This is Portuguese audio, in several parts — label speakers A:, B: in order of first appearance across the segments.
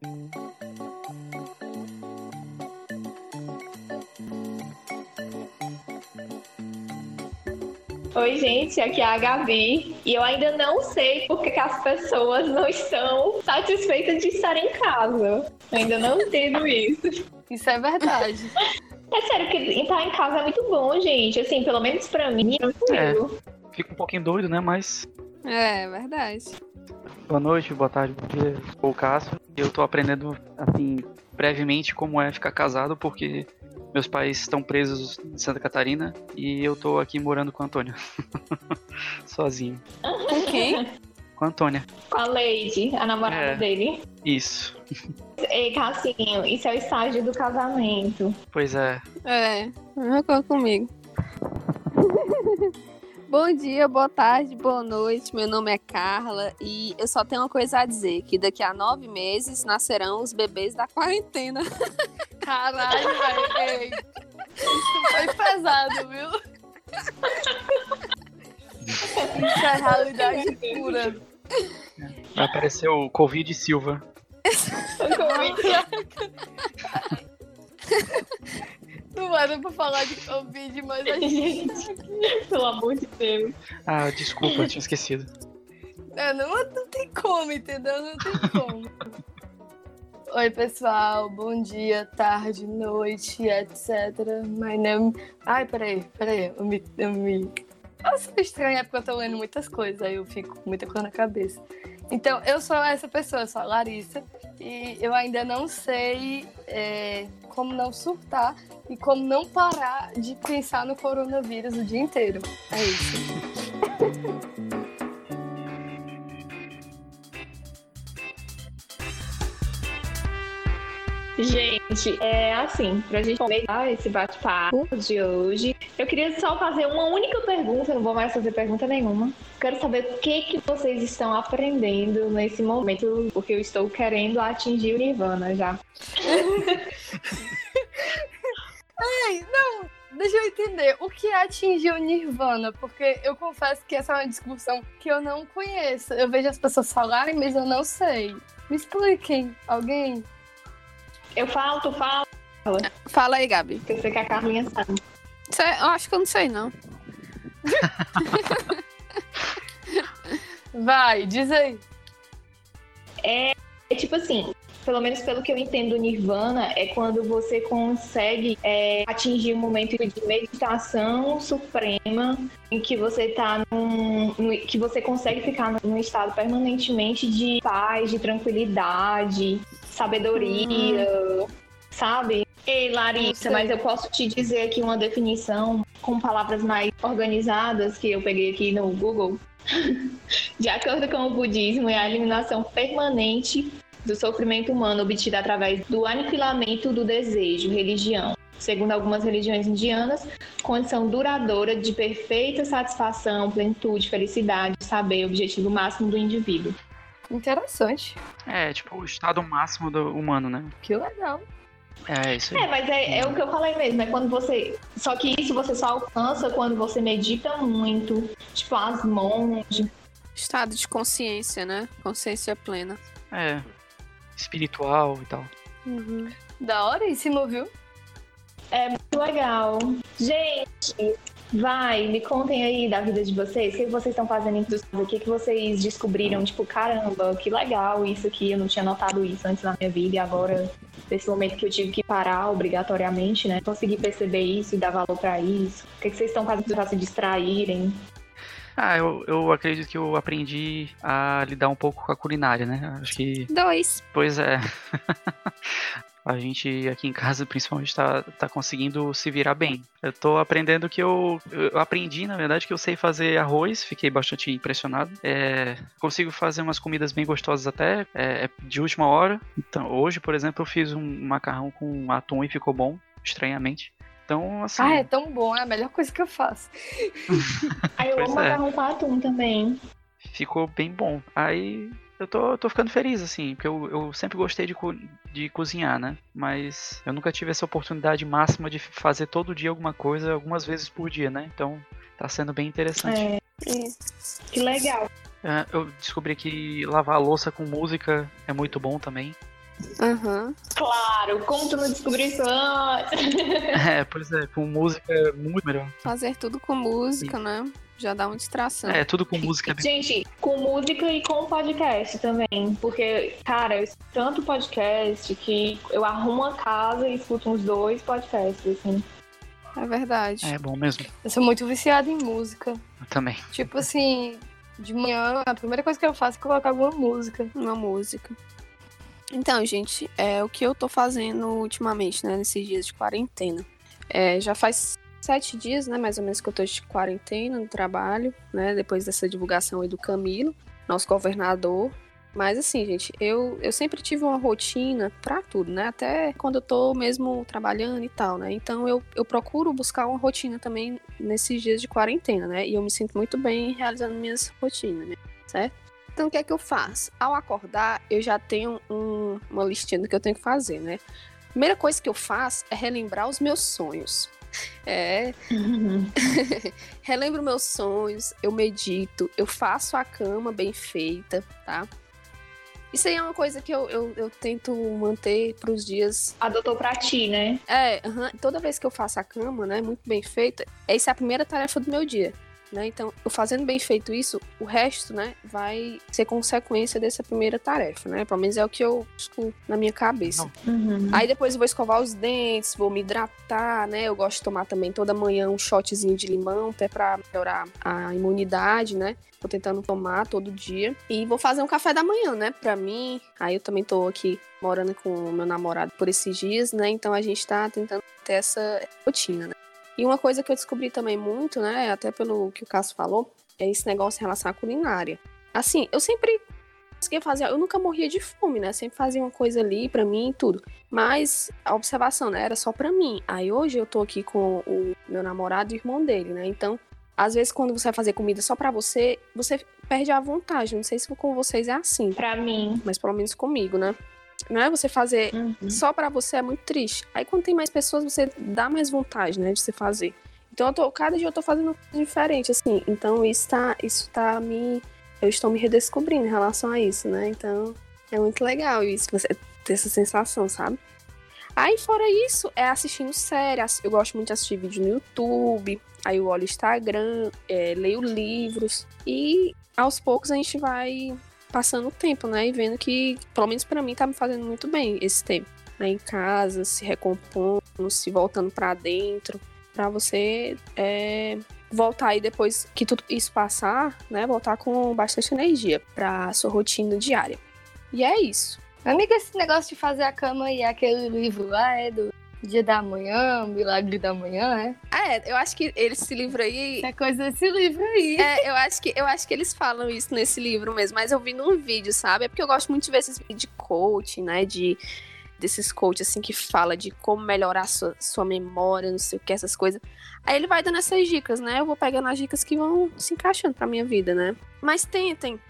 A: Oi, gente, aqui é a Gabi e eu ainda não sei porque que as pessoas não estão satisfeitas de estar em casa. Eu ainda não entendo isso.
B: Isso é verdade.
A: É sério, que estar em casa é muito bom, gente. Assim, pelo menos pra mim, é tranquilo.
C: Fico um pouquinho doido, né? Mas.
B: É, é verdade.
C: Boa noite, boa tarde, bom dia. Sou o Cássio. E Eu tô aprendendo, assim, brevemente como é ficar casado, porque meus pais estão presos em Santa Catarina e eu tô aqui morando com a Antônia. Sozinho.
B: Com quem?
C: Com a Antônia.
A: Com a Lady, a namorada
C: É.
A: dele.
C: Isso.
A: Ei, Cassinho, isso é o estágio do casamento.
C: Pois é.
B: É, não conta comigo. Bom dia, boa tarde, boa noite. Meu nome é Carla e eu só tenho uma coisa a dizer: que daqui a nove meses nascerão os bebês da quarentena.
D: Caralho, velho. ei. Isso foi pesado, viu? Isso é realidade pura.
C: Vai aparecer o Covid Silva.
D: Não era pra falar de Covid, mas a gente.
A: Pelo amor de Deus.
C: Ah, desculpa, tinha esquecido.
D: É, não, não tem como, entendeu? Não tem como. Oi, pessoal. Bom dia, tarde, noite, etc. My name. Ai, peraí, peraí. Eu me. Eu, me... eu sou estranha porque eu tô lendo muitas coisas, aí eu fico com muita coisa na cabeça. Então, eu sou essa pessoa, eu sou a Larissa, e eu ainda não sei é, como não surtar e como não parar de pensar no coronavírus o dia inteiro. É isso.
A: Gente, é assim, pra gente começar esse bate-papo de hoje, eu queria só fazer uma única pergunta, não vou mais fazer pergunta nenhuma. Quero saber o que, que vocês estão aprendendo nesse momento, porque eu estou querendo atingir o Nirvana já.
D: Ai, não, deixa eu entender. O que é atingir o Nirvana? Porque eu confesso que essa é uma discussão que eu não conheço. Eu vejo as pessoas falarem, mas eu não sei. Me expliquem, alguém?
A: Eu falo, tu fala,
B: Fala aí, Gabi.
A: eu sei que a Carlinha sabe.
B: Cê- eu acho que eu não sei, não.
D: Vai, diz aí.
A: É tipo assim, pelo menos pelo que eu entendo, Nirvana é quando você consegue é, atingir um momento de meditação suprema em que você tá num, num- que você consegue ficar num estado permanentemente de paz, de tranquilidade, sabedoria, sabe? Ei, Larissa, mas eu posso te dizer aqui uma definição com palavras mais organizadas que eu peguei aqui no Google. De acordo com o budismo, é a eliminação permanente do sofrimento humano obtida através do aniquilamento do desejo, religião. Segundo algumas religiões indianas, condição duradoura de perfeita satisfação, plenitude, felicidade, saber, objetivo máximo do indivíduo.
D: Interessante.
C: É, tipo, o estado máximo do humano, né?
D: Que legal.
C: É, isso aí.
A: É, mas é, é o que eu falei mesmo, é quando você. Só que isso você só alcança quando você medita muito, tipo as monges.
B: Estado de consciência, né? Consciência plena.
C: É. Espiritual e tal.
D: Da horíssimo, viu?
A: Muito legal. Gente, vai, me contem aí da vida de vocês. O que vocês estão fazendo em casa? O que, que vocês descobriram? Tipo, caramba, que legal isso aqui. Eu não tinha notado isso antes na minha vida e agora, nesse momento que eu tive que parar obrigatoriamente, né? Consegui perceber isso e dar valor pra isso. O que, que vocês estão fazendo pra se distraírem?
C: Ah, eu, eu acredito que eu aprendi a lidar um pouco com a culinária, né? Acho que
B: Dois.
C: Pois é. A gente aqui em casa, principalmente, tá, tá conseguindo se virar bem. Eu tô aprendendo que eu, eu aprendi, na verdade, que eu sei fazer arroz, fiquei bastante impressionado. É, consigo fazer umas comidas bem gostosas até, é, é de última hora. Então, hoje, por exemplo, eu fiz um macarrão com atum e ficou bom, estranhamente. Então, assim.
D: Ah, é tão bom, é a melhor coisa que eu faço.
A: Aí eu
C: Pois
A: amo
C: é.
A: macarrão com atum também.
C: ficou bem bom. Aí eu tô, eu tô ficando feliz, assim, porque eu, eu sempre gostei de, co- de cozinhar, né? Mas eu nunca tive essa oportunidade máxima de fazer todo dia alguma coisa, algumas vezes por dia, né? Então tá sendo bem interessante.
A: É, que legal.
C: É, eu descobri que lavar a louça com música é muito bom também.
B: Aham.
A: Claro, como tu não descobriu isso antes?
C: É, pois é, com música é muito melhor.
B: Fazer tudo com música, né? Já dá uma distração.
C: É, tudo com música é bem.
A: Gente, com música e com podcast também. Porque, cara, eu escuto tanto podcast que eu arrumo a casa e escuto uns dois podcasts, assim.
B: É verdade.
C: É bom mesmo.
D: Eu sou muito viciada em música.
C: Eu também.
D: Tipo assim, de manhã, a primeira coisa que eu faço é colocar alguma música.
B: Uma música. Então, gente, é o que eu tô fazendo ultimamente, né? Nesses dias de quarentena. É, já faz sete dias, né? Mais ou menos que eu tô de quarentena no trabalho, né? Depois dessa divulgação aí do Camilo, nosso governador. Mas assim, gente, eu, eu sempre tive uma rotina pra tudo, né? Até quando eu tô mesmo trabalhando e tal, né? Então eu, eu procuro buscar uma rotina também nesses dias de quarentena, né? E eu me sinto muito bem realizando minhas rotinas, né? certo? Então o que é que eu faço? Ao acordar, eu já tenho um- uma listinha do que eu tenho que fazer, né? Primeira coisa que eu faço é relembrar os meus sonhos. É, relembro meus sonhos, eu medito, eu faço a cama bem feita, tá? Isso aí é uma coisa que eu, eu, eu tento manter para os dias.
A: Adotou pra ti, né?
B: É, aham, toda vez que eu faço a cama, né, muito bem feita, essa é a primeira tarefa do meu dia. Né? Então, eu fazendo bem feito isso, o resto, né, vai ser consequência dessa primeira tarefa, né? Pelo menos é o que eu busco na minha cabeça.
C: Não.
B: Aí depois eu vou escovar os dentes, vou me hidratar, né? Eu gosto de tomar também toda manhã um shotzinho de limão, até pra melhorar a imunidade, né? Tô tentando tomar todo dia. E vou fazer um café da manhã, né? Pra mim. Aí eu também tô aqui morando com o meu namorado por esses dias, né? Então a gente tá tentando ter essa rotina, né? E uma coisa que eu descobri também muito, né? Até pelo que o Cássio falou, é esse negócio em relação à culinária. Assim, eu sempre conseguia fazer, eu nunca morria de fome, né? Sempre fazia uma coisa ali pra mim e tudo. Mas a observação, né, era só pra mim. Aí hoje eu tô aqui com o meu namorado e o irmão dele, né? Então, às vezes quando você vai fazer comida só pra você, você perde a vontade. Não sei se com vocês é assim,
A: Pra mim.
B: mas pelo menos comigo, né? Não é você fazer
A: Uhum.
B: só pra você é muito triste. Aí quando tem mais pessoas, você dá mais vontade, né, de se fazer. Então eu tô, cada dia eu tô fazendo diferente, assim. Então isso tá, isso tá me. Eu estou me redescobrindo em relação a isso, né? Então é muito legal isso, você ter essa sensação, sabe? Aí fora isso, é assistindo série. ass- Eu gosto muito de assistir vídeo no YouTube. Aí eu olho o Instagram, é, leio livros. E aos poucos a gente vai passando o tempo, né? E vendo que, pelo menos pra mim, tá me fazendo muito bem esse tempo. Né? Em casa, se recompondo, se voltando pra dentro. Pra você é, voltar aí depois que tudo isso passar, né? Voltar com bastante energia pra sua rotina diária. E é isso.
D: Amiga, esse negócio de fazer a cama e aquele livro lá é do Dia da Manhã, Milagre da Manhã, é?
B: É, eu acho que esse livro aí.
D: É coisa desse livro aí.
B: É, eu acho, que, eu acho que eles falam isso nesse livro mesmo, mas eu vi num vídeo, sabe? É porque eu gosto muito de ver esses vídeos de coaching, né? De, desses coaches assim que fala de como melhorar sua, sua memória, não sei o que, essas coisas. Aí ele vai dando essas dicas, né? Eu vou pegando as dicas que vão se encaixando pra minha vida, né? Mas tentem.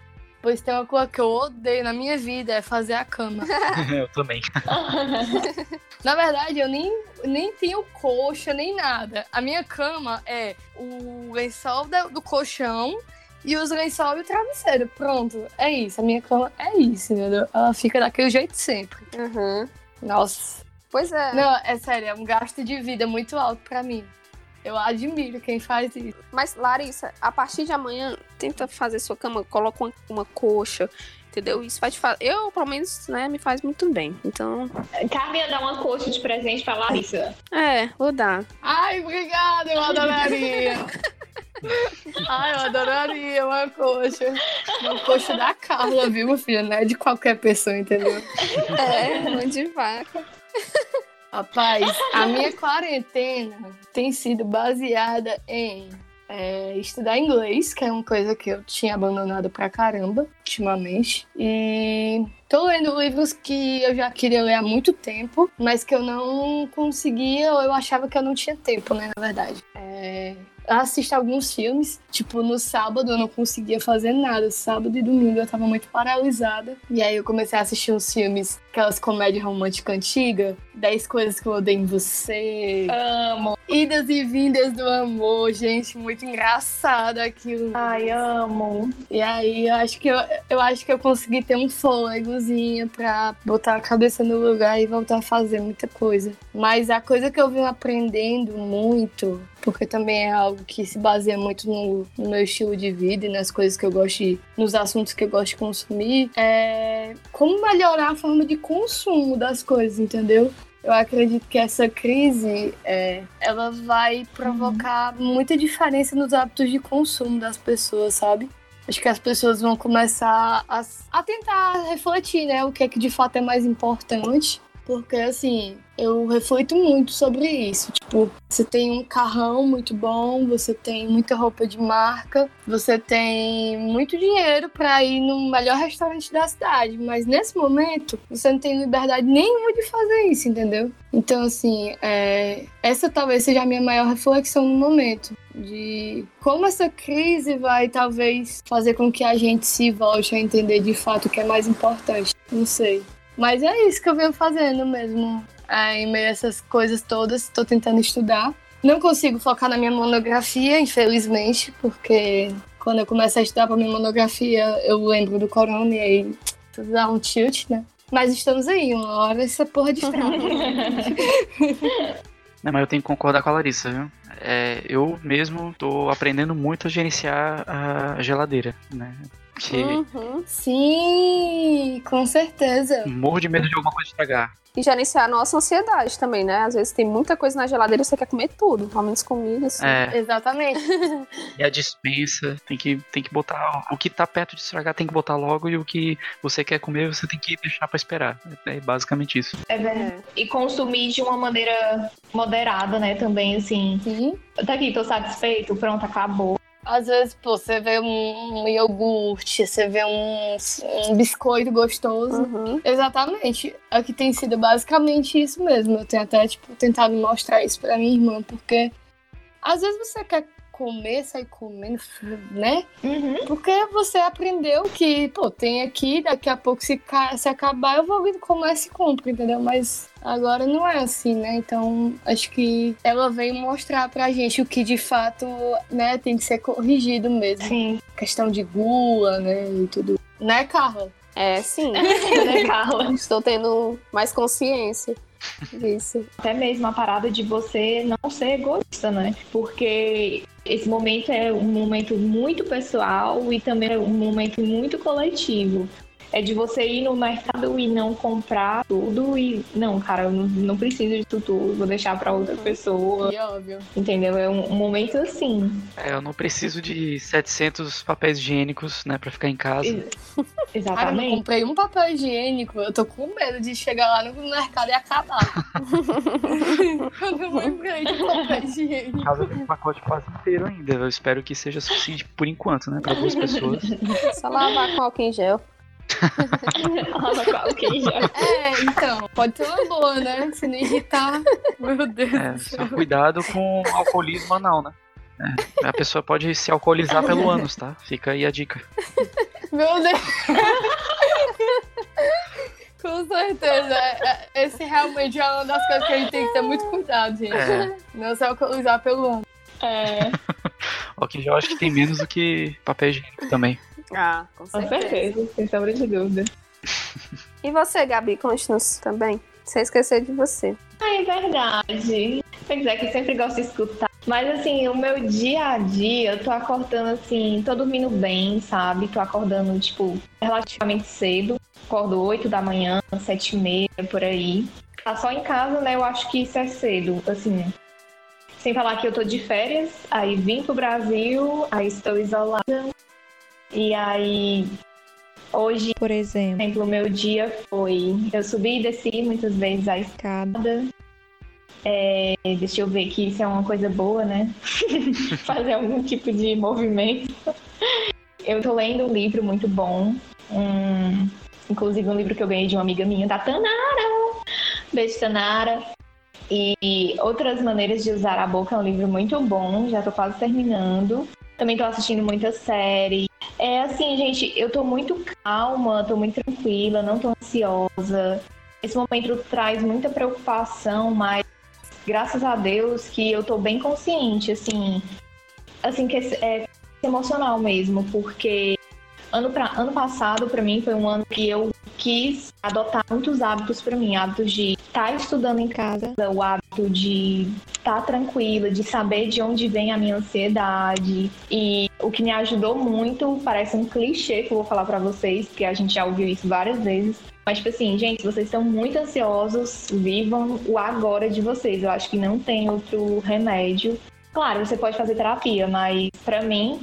D: Pois tem uma coisa que eu odeio na minha vida, é fazer a cama.
C: Eu também.
D: Na verdade, eu nem, nem tenho coxa, nem nada. A minha cama é o lençol do colchão e os lençol e o travesseiro. Pronto, é isso. A minha cama é isso, entendeu? Ela fica daquele jeito sempre.
B: Uhum.
D: Nossa.
B: Pois é.
D: Não, é sério, é um gasto de vida muito alto pra mim. Eu admiro quem faz isso.
B: Mas, Larissa, a partir de amanhã, tenta fazer sua cama, coloca uma, uma coxa, entendeu? Isso vai te fazer. Eu, pelo menos, né, me faz muito bem. Então,
A: Cabe a dar uma coxa de presente pra Larissa.
B: é, vou dar.
D: Ai, obrigada, eu adoraria. Ai, eu adoraria uma coxa. Uma coxa da Carla, viu, meu filho? Não é de qualquer pessoa, entendeu?
B: É, mão de vaca.
D: Rapaz, a minha quarentena tem sido baseada em é, estudar inglês, que é uma coisa que eu tinha abandonado pra caramba ultimamente. E tô lendo livros que eu já queria ler há muito tempo, mas que eu não conseguia, ou eu achava que eu não tinha tempo, né, na verdade. É, assisto alguns filmes, tipo, no sábado eu não conseguia fazer nada. Sábado e domingo eu tava muito paralisada. E aí eu comecei a assistir uns filmes que aquelas comédias românticas antigas. 10 coisas que eu odeio em você.
A: Amo.
D: Idas e vindas do amor, gente, muito engraçado aquilo.
A: Ai, amo.
D: E aí eu acho que eu, eu acho que eu consegui ter um fôlegozinho pra botar a cabeça no lugar e voltar a fazer muita coisa. Mas a coisa que eu venho aprendendo muito, porque também é algo que se baseia muito no, no meu estilo de vida e nas coisas que eu gosto de, nos assuntos que eu gosto de consumir, é como melhorar a forma de consumo das coisas, entendeu? Eu acredito que essa crise é, ela vai provocar muita diferença nos hábitos de consumo das pessoas, sabe? Acho que as pessoas vão começar a, a tentar refletir, né? O que é que de fato é mais importante. Porque, assim, eu reflito muito sobre isso. Tipo, você tem um carrão muito bom, você tem muita roupa de marca, você tem muito dinheiro para ir no melhor restaurante da cidade, mas nesse momento você não tem liberdade nenhuma de fazer isso, entendeu? Então, assim, é... essa talvez seja a minha maior reflexão no momento. De como essa crise vai talvez fazer com que a gente se volte a entender de fato o que é mais importante. Não sei. Mas é isso que eu venho fazendo mesmo. É, em meio a essas coisas todas, estou tentando estudar. Não consigo focar na minha monografia, infelizmente, porque quando eu começo a estudar para minha monografia, eu lembro do corona e aí tudo dá um tilt, né? Mas estamos aí, uma hora essa porra de estrada.
C: Não, mas eu tenho que concordar com a Larissa, viu? É, eu mesmo tô aprendendo muito a gerenciar a geladeira, né? Que
B: Uhum.
D: Sim, com certeza.
C: morro de medo de alguma coisa estragar.
B: E gerenciar a nossa ansiedade também, né? Às vezes tem muita coisa na geladeira e você quer comer tudo, pelo menos comida, assim.
C: É,
D: Exatamente.
C: e a dispensa tem que, tem que botar. O que tá perto de estragar tem que botar logo, e o que você quer comer você tem que deixar pra esperar. É basicamente isso.
A: É verdade. E consumir de uma maneira moderada, né? Também, assim.
D: Sim.
A: Tá aqui, tô satisfeito, pronto, acabou.
D: Às vezes, pô, você vê um, um iogurte, você vê um, um biscoito gostoso.
B: Uhum.
D: Exatamente. Que tem sido basicamente isso mesmo. Eu tenho até, tipo, tentado mostrar isso pra minha irmã, porque às vezes você quer comer, sair comendo, né?
A: Uhum.
D: Porque você aprendeu que, pô, tem aqui, daqui a pouco se, se acabar, eu vou vir comércio e compro, entendeu? Mas agora não é assim, né? Então, acho que ela veio mostrar pra gente o que de fato, né, tem que ser corrigido mesmo.
A: Sim.
D: Questão de gula, né, e tudo. Né, Carla?
B: É, sim.
A: né, Carla?
B: Estou tendo mais consciência disso.
A: Até mesmo a parada de você não ser egoísta, né? Porque esse momento é um momento muito pessoal e também é um momento muito coletivo. É de você ir no mercado e não comprar tudo e não, cara, eu não, não preciso disso tudo, vou deixar pra outra pessoa,
D: E óbvio.
A: entendeu? É um, um momento assim.
C: É, eu não preciso de 700 papéis higiênicos, né, pra ficar em casa.
A: Ex-
D: Cara, eu não
A: Exatamente.
D: comprei um papel higiênico. Eu tô com medo de chegar lá no mercado e acabar. eu não lembrei de papel
C: Em
D: higiênico.
C: casa tem um pacote quase inteiro ainda. Eu espero que seja suficiente por enquanto, né, pra duas pessoas.
B: Só lavar com álcool em gel.
A: Já.
D: É, então. Pode ser uma boa, né? Se não irritar. Meu Deus
C: É, só cuidado com o alcoolismo anal, né? É, a pessoa pode se alcoolizar pelo ânus, tá? Fica aí a dica.
D: Meu Deus. Com certeza. É- é- Esse realmente é uma das coisas que a gente tem que ter muito cuidado, gente.
C: É,
D: Não se alcoolizar pelo ano.
A: É,
C: o que eu acho que tem menos do que papel higiênico também.
B: Ah, com
A: com certeza, sem sombra de dúvida.
B: E você, Gabi, conte-nos também. Sem esquecer de você.
A: Ah, é verdade. Pois é, que sempre gosto de escutar. Mas assim, o meu dia a dia, eu tô acordando assim, tô dormindo bem, sabe? Tô acordando, tipo, relativamente cedo. Acordo 8 da manhã, 7 e meia, por aí. Tá só em casa, né? Eu acho que isso é cedo, assim. Sem falar que eu tô de férias, aí vim pro Brasil, aí estou isolada. E aí, hoje,
E: Por exemplo,
A: o meu dia foi. Eu subi e desci muitas vezes a
E: cada
A: escada. É, deixa eu ver que isso é uma coisa boa, né? Fazer algum tipo de movimento. Eu tô lendo um livro muito bom. Um, inclusive um livro que eu ganhei de uma amiga minha, da Tanara. Beijo, Tanara. E Outras Maneiras de Usar a Boca é um livro muito bom, já tô quase terminando. Também tô assistindo muita série. É assim, gente, eu tô muito calma, tô muito tranquila, não tô ansiosa. esse momento traz muita preocupação, mas graças a Deus que eu tô bem consciente, assim, assim que é, emocional mesmo, porque ano, pra, ano passado para mim foi um ano que eu quis adotar muitos hábitos para mim, hábitos de estar tá estudando em casa, o hábito de estar tá tranquila, de saber de onde vem a minha ansiedade. E o que me ajudou muito, parece um clichê que eu vou falar para vocês, porque a gente já ouviu isso várias vezes. Mas, tipo assim, gente, vocês estão muito ansiosos, vivam o agora de vocês. Eu acho que não tem outro remédio. Claro, você pode fazer terapia, mas para mim,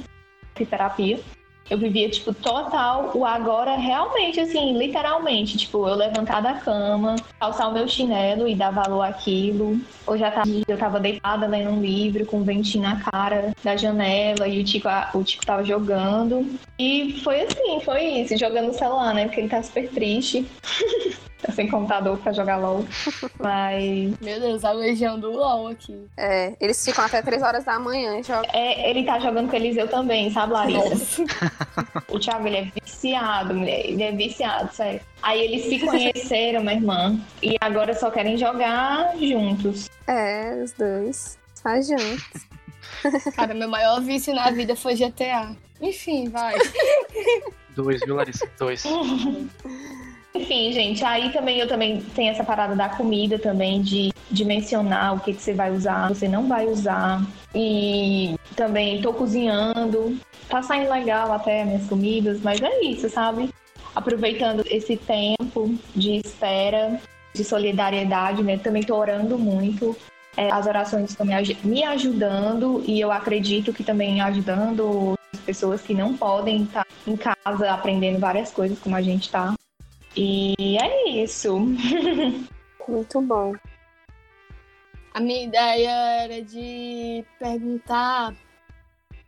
A: terapia, eu vivia, tipo, total o agora, realmente, assim, literalmente. Tipo, eu levantar da cama, calçar o meu chinelo e dar valor àquilo. Ou já tava, eu tava deitada lendo um livro com um ventinho na cara da janela e o Tico, o Tico tava jogando. E foi assim, foi isso, jogando o celular, né? Porque ele tá super triste. sem computador pra jogar LOL. Mas.
D: Meu Deus, a legião do LOL aqui.
B: É, eles ficam até 3 horas da manhã e jogam.
A: É, ele tá jogando com o Eliseu também, sabe, Larissa? o Thiago, ele é viciado, mulher. Ele é viciado, sério. Aí eles se conheceram, minha irmã. E agora só querem jogar juntos.
B: É, os dois. Só juntos.
D: Cara, meu maior vício na vida foi GTA. Enfim, vai.
C: Dois, viu, Larissa? Dois.
A: Enfim, gente, aí também eu também tenho essa parada da comida também, de, de mencionar o que, que você vai usar, você não vai usar. E também tô cozinhando. Tá saindo legal até minhas comidas, mas é isso, sabe? Aproveitando esse tempo de espera, de solidariedade, né? Também tô orando muito. É, as orações estão me ajudando e eu acredito que também ajudando as pessoas que não podem estar em casa aprendendo várias coisas como a gente está. E é isso.
B: Muito bom.
D: A minha ideia era de perguntar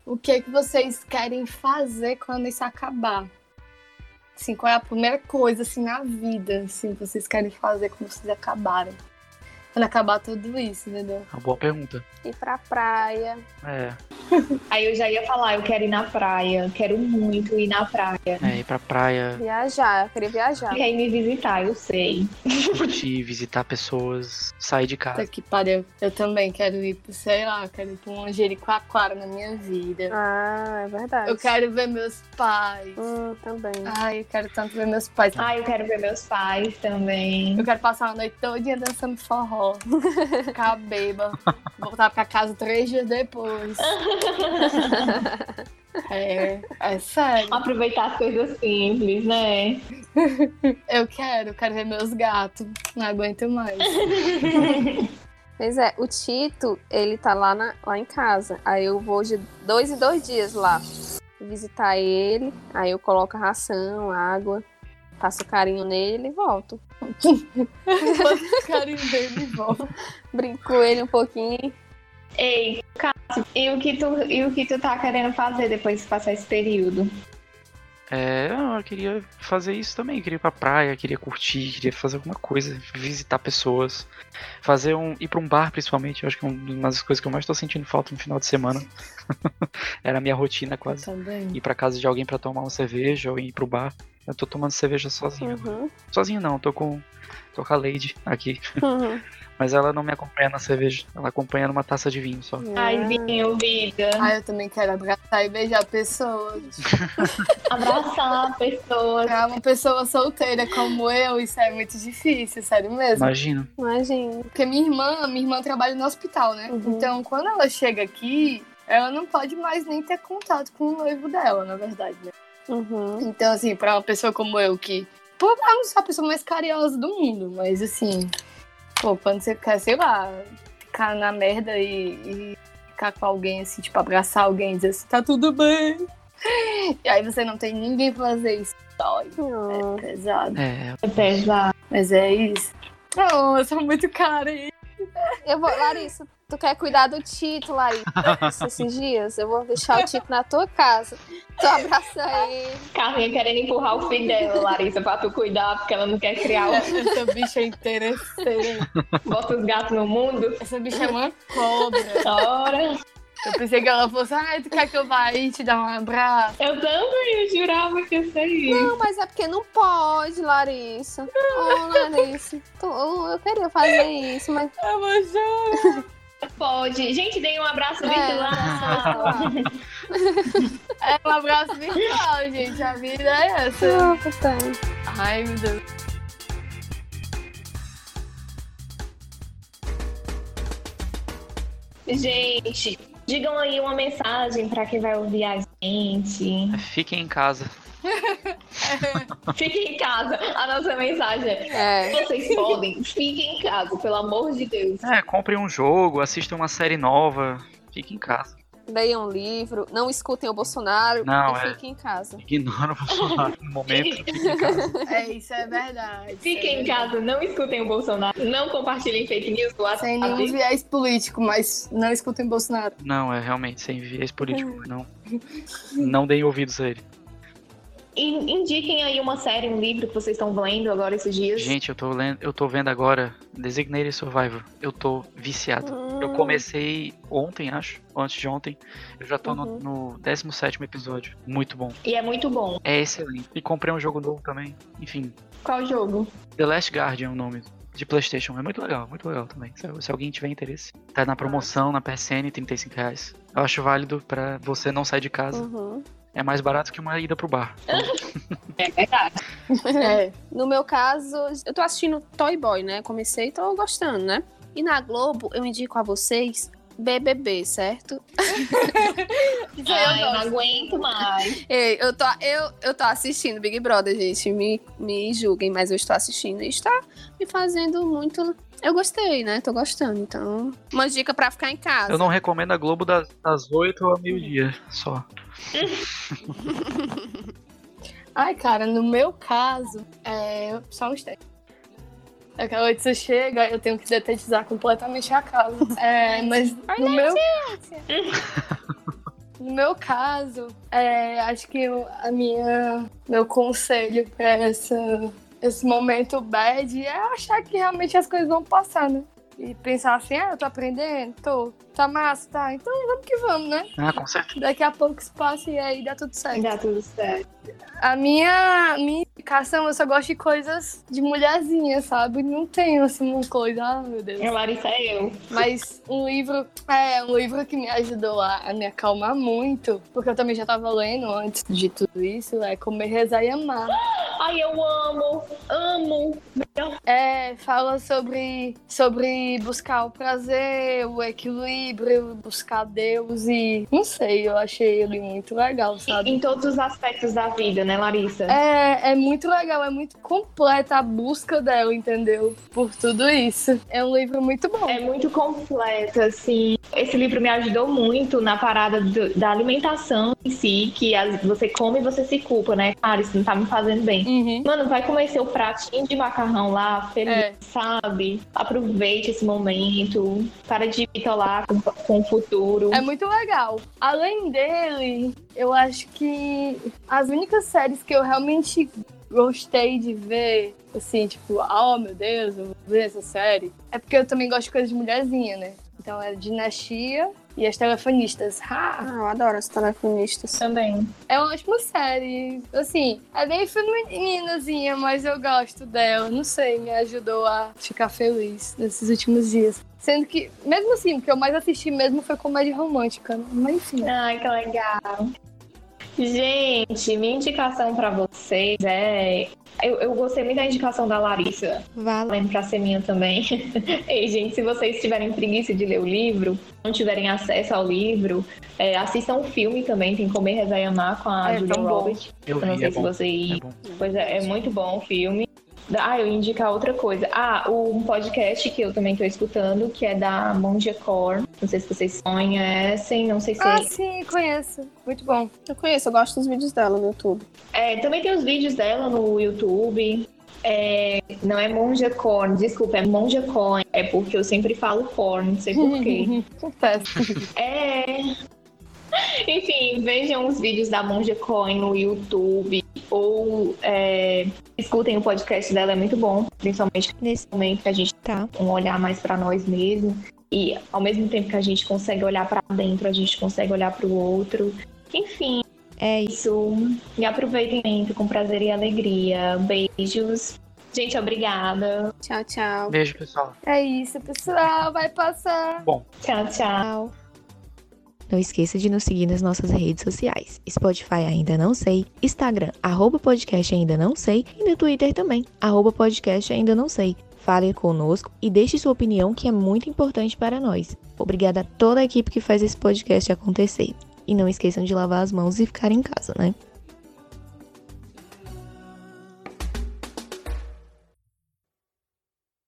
D: o que é que vocês querem fazer quando isso acabar. Assim, qual é a primeira coisa assim na vida assim, que vocês querem fazer quando vocês acabarem? Quando acabar tudo isso, entendeu?
C: Uma boa pergunta.
B: Ir pra praia.
C: É.
A: Aí eu já ia falar, eu quero ir na praia, quero muito ir na praia.
C: É, ir pra praia.
B: Viajar, eu queria viajar.
A: Quer ir me visitar, eu sei.
C: Curtir, visitar pessoas, sair de casa.
D: Que pariu. Eu também quero ir, sei lá, quero ir pra um Jericoacoara na minha vida.
B: Ah, é verdade.
D: Eu quero ver meus pais.
B: Hum, também.
D: Ai, eu quero tanto ver meus pais.
A: Ai, eu quero ver meus pais também.
D: Eu quero passar a noite todinha dançando forró ficar beba, voltar pra casa três dias depois. É, é sério.
A: Aproveitar as coisas simples, né?
D: Eu quero, quero ver meus gatos. Não aguento mais.
B: Pois é, o Tito, ele tá lá, na, lá em casa. Aí eu vou de dois em dois dias lá visitar ele. Aí eu coloco a ração, água, passo carinho nele e volto.
D: passo carinho nele e volto.
B: Brinco com ele um pouquinho.
A: Ei, Cássio, e o, que tu, e o que tu tá querendo fazer depois de passar esse período?
C: É, eu queria fazer isso também, queria ir pra praia, queria curtir, queria fazer alguma coisa, visitar pessoas, fazer um. ir pra um bar principalmente, eu acho que é uma das coisas que eu mais tô sentindo falta no final de semana. Era a minha rotina quase.
D: Também.
C: Ir pra casa de alguém para tomar uma cerveja ou ir pro bar. Eu tô tomando cerveja sozinho.
B: Uhum.
C: Sozinho não, tô com. tô com a Lady aqui.
B: Uhum.
C: Mas ela não me acompanha na cerveja. Ela acompanha numa taça de vinho só.
A: Ai, vinho, vida.
D: Ai, eu também quero abraçar e beijar pessoas.
A: abraçar pessoas.
D: Pra uma pessoa solteira como eu, isso é muito difícil, sério mesmo.
C: Imagino.
B: Imagino.
D: Porque minha irmã, minha irmã trabalha no hospital, né?
B: Uhum.
D: Então, quando ela chega aqui, ela não pode mais nem ter contato com o noivo dela, na verdade, né?
B: Uhum.
D: Então, assim, pra uma pessoa como eu, que. Pô, eu não sou a pessoa mais carinhosa do mundo, mas assim. Pô, quando você quer, sei lá, ficar na merda e, e ficar com alguém, assim, tipo, abraçar alguém e dizer assim, tá tudo bem. E aí você não tem ninguém pra fazer isso. Dói.
B: Oh.
D: É pesado.
C: É,
A: É pesado.
D: Mas é isso. Não, eu sou muito carente.
B: Eu vou, Larissa, tu quer cuidar do Tito, Larissa, esses dias? Eu vou deixar o Tito na tua casa. Tu abraça ele.
A: Carlinha querendo empurrar o filho dela, Larissa, pra tu cuidar, porque ela não quer criar.
D: Essa bicha é interesseira.
A: Bota os gatos no mundo.
D: Essa bicha é uma cobra.
A: Ora.
D: Eu pensei que ela fosse, ai, tu quer que eu vá aí te dar um abraço?
A: Eu também, eu jurava que eu sei.
B: Não, mas é porque não pode, Larissa. Ô, Larissa. tu- eu queria fazer isso, mas.
D: Eu vou chorar.
A: Pode. Gente, dei um abraço
B: É.
A: virtual.
D: É um abraço virtual, gente. A vida é essa. Ai, meu Deus.
A: Gente, digam aí uma mensagem pra quem vai ouvir a gente.
C: Fiquem em casa.
A: Fiquem em casa. A nossa mensagem é:
B: É.
A: vocês podem, fiquem em casa, pelo amor de Deus.
C: É, comprem um jogo, assistam uma série nova. Fiquem em casa.
B: Leiam um livro, não escutem o Bolsonaro
C: Não,
B: e
C: é.
B: fiquem em casa.
C: Ignora o Bolsonaro no momento. Fiquem em casa.
D: É, isso é verdade.
A: Fiquem em
D: é verdade.
A: casa, não escutem o Bolsonaro, não compartilhem fake news do WhatsApp.
D: Sem nenhum viés político, mas não escutem Bolsonaro.
C: Não, é realmente sem viés político. Não, não deem ouvidos a ele.
A: In- Indiquem aí uma série, um livro que vocês estão lendo agora esses dias.
C: Gente, eu tô lendo, eu tô vendo agora Designated Survivor. Eu tô viciado. Eu
B: Hum,
C: comecei ontem, acho, ou antes de ontem. Eu já tô
B: Uhum.
C: no, no 17 episódio. Muito bom.
A: E é muito bom.
C: É excelente. E comprei um jogo novo também. Enfim,
A: Qual jogo?
C: The Last Guardian é o nome de PlayStation. É muito legal, muito legal também. Se, se alguém tiver interesse. Tá na promoção na PSN, 35 reais. Eu acho válido pra você não sair de casa.
B: uhum.
C: É mais barato que uma ida pro bar.
A: É verdade.
D: É.
B: No meu caso, eu tô assistindo Toy Boy, né? Comecei e tô gostando, né? E na Globo, eu indico a vocês BBB, certo?
A: Ai,
D: eu
A: não aguento mais.
B: Ei, eu tô, eu, eu tô assistindo Big Brother, gente. Me, me julguem, mas eu estou assistindo e está me fazendo muito. Eu gostei, né? Tô gostando. Então, uma dica pra ficar em casa.
C: Eu não recomendo a Globo das, das 8 ao meio-dia só.
D: Ai, cara, no meu caso, é só um instante. Aquela hora que você chega, eu tenho que detetizar completamente a casa. É, mas no meu. No meu caso, é, acho que eu- a minha, meu conselho pra essa, esse momento bad é achar que realmente as coisas vão passar, né? E pensar assim, ah, eu tô aprendendo, tô, tá massa, tá, então vamos que vamos, né?
C: Ah, com certeza.
D: Daqui a pouco isso passa e aí dá tudo certo.
A: Dá tudo certo.
D: A minha, minha indicação, eu só gosto de coisas de mulherzinha, sabe? Não tenho, assim, uma coisa, ah, meu Deus.
A: A Larissa é eu.
D: Mas um livro, é, um livro que me ajudou a, a me acalmar muito, porque eu também já tava lendo antes de tudo isso, é Comer, Rezar e Amar.
A: Ai, eu amo, amo.
D: É, fala sobre, sobre buscar o prazer, o equilíbrio, buscar Deus e, não sei, eu achei ele muito legal, sabe?
A: Em todos os aspectos da vida, né, Larissa?
D: É, é muito legal, é muito completa a busca dela, entendeu? Por tudo isso. É um livro muito bom.
A: É muito completo, assim. Esse livro me ajudou muito na parada do- da alimentação em si, que as- você come e você se culpa, né? Cara, isso não tá me fazendo bem.
D: Uhum.
A: Mano, vai comer seu pratinho de macarrão lá, feliz,
D: É.
A: sabe? Aproveite esse momento. Para de bitolar com, com o futuro.
D: É muito legal. Além dele, eu acho que as únicas séries que eu realmente gostei de ver, assim, tipo, oh meu Deus, eu vou ver essa série, é porque eu também gosto de coisas de mulherzinha, né? Então é Dinastia e As Telefonistas. Ha!
B: Ah, eu adoro os telefonistas.
A: Também.
D: É uma ótima série. Assim, é bem femininazinha, mas eu gosto dela. Não sei, me ajudou a ficar feliz nesses últimos dias. Sendo que, mesmo assim, o que eu mais assisti mesmo foi comédia romântica? Mas enfim.
A: Ai, que legal. Gente, minha indicação pra vocês é. Eu, eu gostei muito da indicação da Larissa, valendo pra ser minha também. Ei, gente, se vocês tiverem preguiça de ler o livro, não tiverem acesso ao livro, é, assistam o filme também, tem Comer, Rezar e Amar com a
D: É,
A: Julia
D: tão bom.
A: Roberts.
C: Eu
A: Eu não
C: vi,
A: sei
C: é
A: se
C: bom.
A: vocês
C: É bom.
A: Pois é, é muito bom o filme. Ah, eu ia indicar outra coisa. Ah, um podcast que eu também tô escutando, que é da Mondia Core. Não sei se vocês conhecem, não sei se.
D: Ah, sim, conheço. Muito bom.
B: Eu conheço, eu gosto dos vídeos dela no YouTube.
A: É, também tem os vídeos dela no YouTube. É, não é Monja Corn, desculpa, é Monja Coin. É porque eu sempre falo corn, não sei porquê.
D: Acontece.
A: é. Enfim, vejam os vídeos da Monja Coin no YouTube. Ou é, escutem o podcast dela, é muito bom. Principalmente nesse momento que a gente
E: Tá.
A: um olhar mais pra nós mesmos. E ao mesmo tempo que a gente consegue olhar para dentro, a gente consegue olhar para o outro. Enfim, é isso. Me aproveitem com prazer e alegria. Beijos. Gente, obrigada.
B: Tchau, tchau.
C: Beijo, pessoal.
D: É isso, pessoal. Vai passar.
C: Bom.
A: Tchau, tchau.
E: Não esqueça de nos seguir nas nossas redes sociais. Spotify ainda não sei, Instagram, arroba podcast ainda não sei, e no Twitter também, arroba podcast ainda não sei. Fale conosco e deixe sua opinião que é muito importante para nós. Obrigada a toda a equipe que faz esse podcast acontecer. E não esqueçam de lavar as mãos e ficar em casa, né?